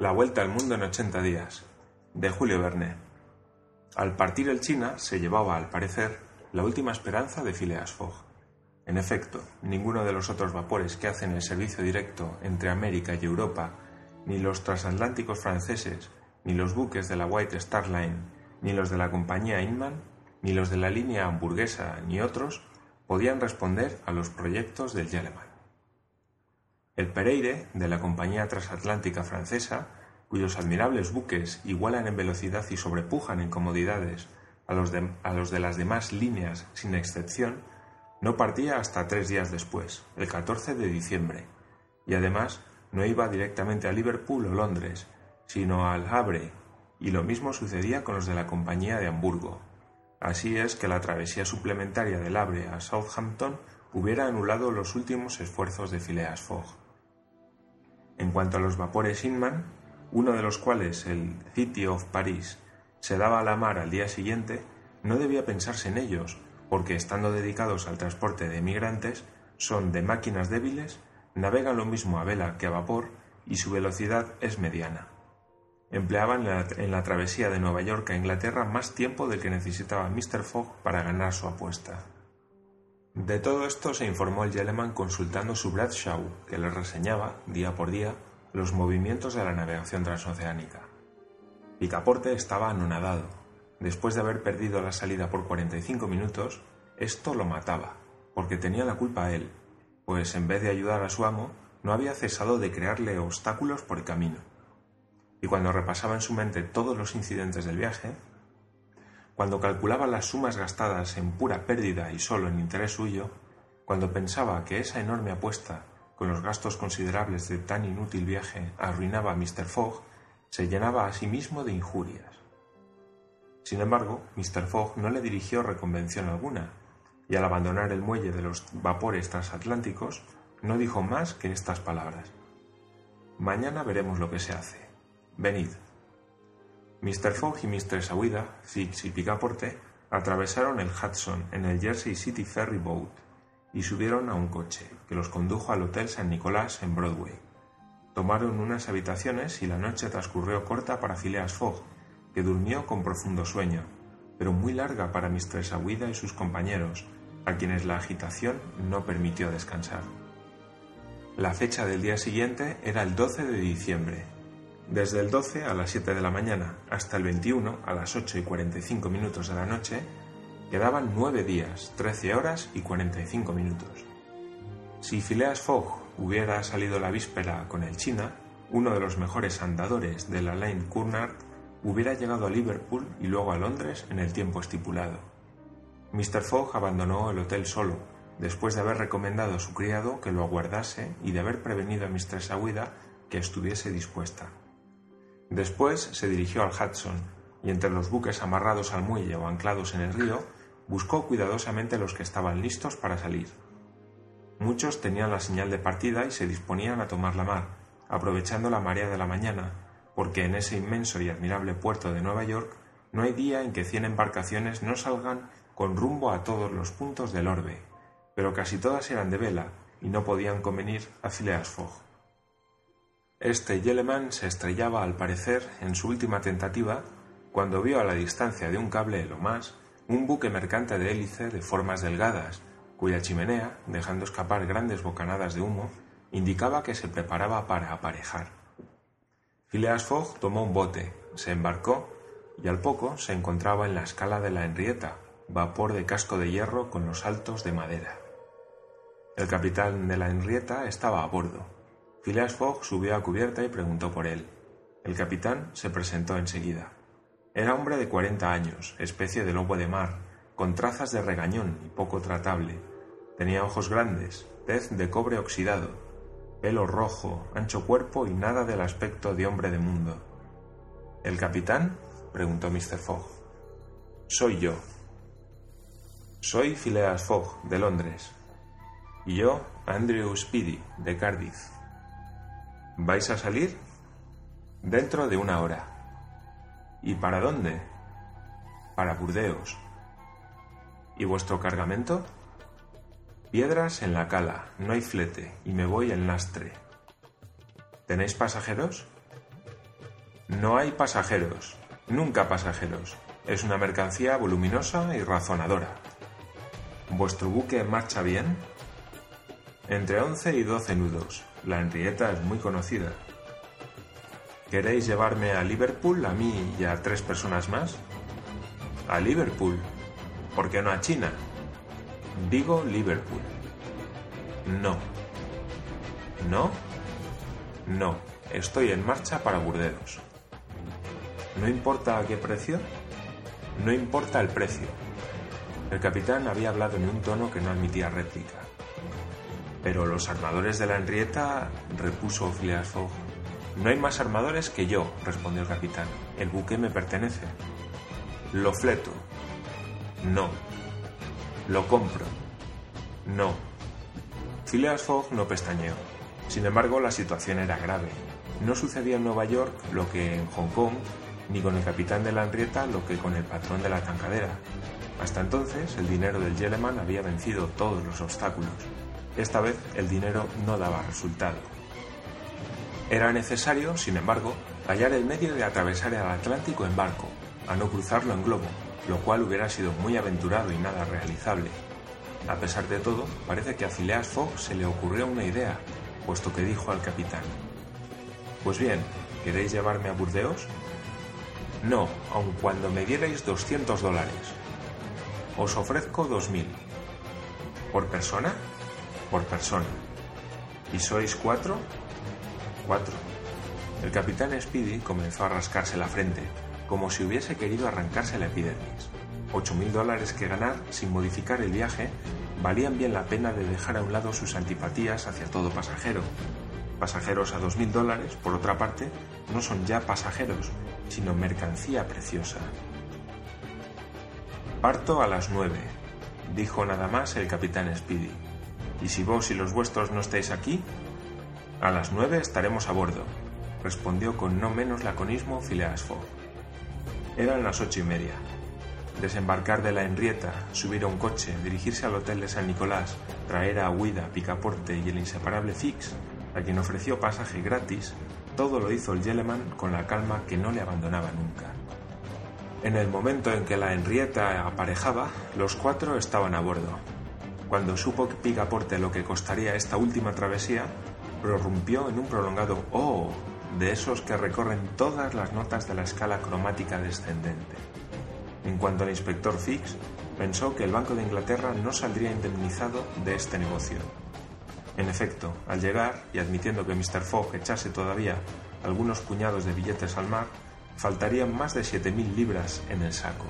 La vuelta al mundo en 80 días, de Julio Verne. Al partir el China se llevaba, al parecer, la última esperanza de Phileas Fogg. En efecto, ninguno de los otros vapores que hacen el servicio directo entre América y Europa, ni los transatlánticos franceses, ni los buques de la White Star Line, ni los de la compañía Inman, ni los de la línea hamburguesa, ni otros, podían responder a los proyectos del Yeleman. El Pereire, de la compañía transatlántica francesa, cuyos admirables buques igualan en velocidad y sobrepujan en comodidades a los, de, las demás líneas sin excepción, no partía hasta tres días después, el 14 de diciembre, y además no iba directamente a Liverpool o Londres, sino al Havre, y lo mismo sucedía con los de la compañía de Hamburgo. Así es que la travesía suplementaria del Havre a Southampton hubiera anulado los últimos esfuerzos de Phileas Fogg. En cuanto a los vapores Inman, uno de los cuales, el City of Paris, se daba a la mar al día siguiente, no debía pensarse en ellos, porque estando dedicados al transporte de emigrantes, son de máquinas débiles, navegan lo mismo a vela que a vapor y su velocidad es mediana. Empleaban en la, travesía de Nueva York a Inglaterra más tiempo del que necesitaba Mr. Fogg para ganar su apuesta. De todo esto se informó el Yeleman consultando su Bradshaw, que le reseñaba, día por día, los movimientos de la navegación transoceánica. Picaporte estaba anonadado. Después de haber perdido la salida por 45 minutos, esto lo mataba, porque tenía la culpa él, pues en vez de ayudar a su amo, no había cesado de crearle obstáculos por el camino y cuando repasaba en su mente todos los incidentes del viaje, cuando calculaba las sumas gastadas en pura pérdida y solo en interés suyo, cuando pensaba que esa enorme apuesta, con los gastos considerables de tan inútil viaje, arruinaba a Mr. Fogg, se llenaba a sí mismo de injurias. Sin embargo, Mr. Fogg no le dirigió reconvención alguna, y al abandonar el muelle de los vapores transatlánticos, no dijo más que estas palabras. Mañana veremos lo que se hace. Venid. Mr. Fogg y Mr. Sawida, Fix y Picaporte atravesaron el Hudson en el Jersey City Ferry Boat y subieron a un coche que los condujo al Hotel San Nicolás en Broadway. Tomaron unas habitaciones y la noche transcurrió corta para Phileas Fogg, que durmió con profundo sueño, pero muy larga para Mr. Sawida y sus compañeros, a quienes la agitación no permitió descansar. La fecha del día siguiente era el 12 de diciembre, desde el 12 a las 7 de la mañana hasta el 21 a las 8 y 45 minutos de la noche, quedaban 9 días, 13 horas y 45 minutos. Si Phileas Fogg hubiera salido la víspera con el China, uno de los mejores andadores de la Line Cunard hubiera llegado a Liverpool y luego a Londres en el tiempo estipulado. Mr. Fogg abandonó el hotel solo, después de haber recomendado a su criado que lo aguardase y de haber prevenido a Mistress Aguida que estuviese dispuesta. Después se dirigió al Hudson y entre los buques amarrados al muelle o anclados en el río, buscó cuidadosamente los que estaban listos para salir. Muchos tenían la señal de partida y se disponían a tomar la mar, aprovechando la marea de la mañana, porque en ese inmenso y admirable puerto de Nueva York no hay día en que cien embarcaciones no salgan con rumbo a todos los puntos del orbe, pero casi todas eran de vela y no podían convenir a Phileas Fogg. Este Yeleman se estrellaba al parecer en su última tentativa cuando vio a la distancia de un cable lo más un buque mercante de hélice de formas delgadas, cuya chimenea, dejando escapar grandes bocanadas de humo, indicaba que se preparaba para aparejar. Phileas Fogg tomó un bote, se embarcó y al poco se encontraba en la escala de la Henrietta, vapor de casco de hierro con los altos de madera. El capitán de la Henrietta estaba a bordo Phileas Fogg subió a cubierta y preguntó por él. El capitán se presentó enseguida. Era hombre de cuarenta años, especie de lobo de mar, con trazas de regañón y poco tratable. Tenía ojos grandes, tez de cobre oxidado, pelo rojo, ancho cuerpo y nada del aspecto de hombre de mundo. ¿El capitán? preguntó Mr. Fogg. Soy yo. Soy Phileas Fogg, de Londres. Y yo, Andrew Speedy, de Cardiff. ¿Vais a salir? Dentro de una hora. ¿Y para dónde? Para Burdeos. ¿Y vuestro cargamento? Piedras en la cala, no hay flete, y me voy en lastre. ¿Tenéis pasajeros? No hay pasajeros, nunca pasajeros. Es una mercancía voluminosa y razonadora. ¿Vuestro buque marcha bien? Entre 11 y 12 nudos. La Henrietta es muy conocida. ¿Queréis llevarme a Liverpool, a mí y a tres personas más? A Liverpool. ¿Por qué no a China? Digo Liverpool. No. ¿No? No. Estoy en marcha para Burdeos. ¿No importa a qué precio? No importa el precio. El capitán había hablado en un tono que no admitía réplica. Pero los armadores de la Henrietta, repuso Phileas Fogg. No hay más armadores que yo, respondió el capitán. El buque me pertenece. Lo fleto. No. Lo compro. No. Phileas Fogg no pestañeó. Sin embargo, la situación era grave. No sucedía en Nueva York lo que en Hong Kong, ni con el capitán de la Henrietta lo que con el patrón de la tancadera. Hasta entonces, el dinero del Yeleman había vencido todos los obstáculos. Esta vez el dinero no daba resultado. Era necesario, sin embargo, hallar el medio de atravesar el Atlántico en barco, a no cruzarlo en globo, lo cual hubiera sido muy aventurado y nada realizable. A pesar de todo, parece que a Phileas Fogg se le ocurrió una idea, puesto que dijo al capitán: Pues bien, ¿queréis llevarme a Burdeos? No, aun cuando me dierais 200 dólares. Os ofrezco 2000. ¿Por persona? Por persona. ¿Y sois cuatro? Cuatro. El capitán Speedy comenzó a rascarse la frente, como si hubiese querido arrancarse la epidermis. Ocho mil dólares que ganar sin modificar el viaje valían bien la pena de dejar a un lado sus antipatías hacia todo pasajero. Pasajeros a dos mil dólares, por otra parte, no son ya pasajeros, sino mercancía preciosa. Parto a las nueve, dijo nada más el capitán Speedy. ¿Y si vos y los vuestros no estáis aquí? A las nueve estaremos a bordo, respondió con no menos laconismo Phileas Fogg. Eran las ocho y media. Desembarcar de la Henrietta, subir a un coche, dirigirse al hotel de San Nicolás, traer a Huida, Picaporte y el inseparable Fix, a quien ofreció pasaje gratis, todo lo hizo el Yeleman con la calma que no le abandonaba nunca. En el momento en que la Henrietta aparejaba, los cuatro estaban a bordo, cuando supo Picaporte lo que costaría esta última travesía, prorrumpió en un prolongado oh de esos que recorren todas las notas de la escala cromática descendente. En cuanto al inspector Fix, pensó que el Banco de Inglaterra no saldría indemnizado de este negocio. En efecto, al llegar, y admitiendo que Mr. Fogg echase todavía algunos puñados de billetes al mar, faltarían más de 7.000 libras en el saco.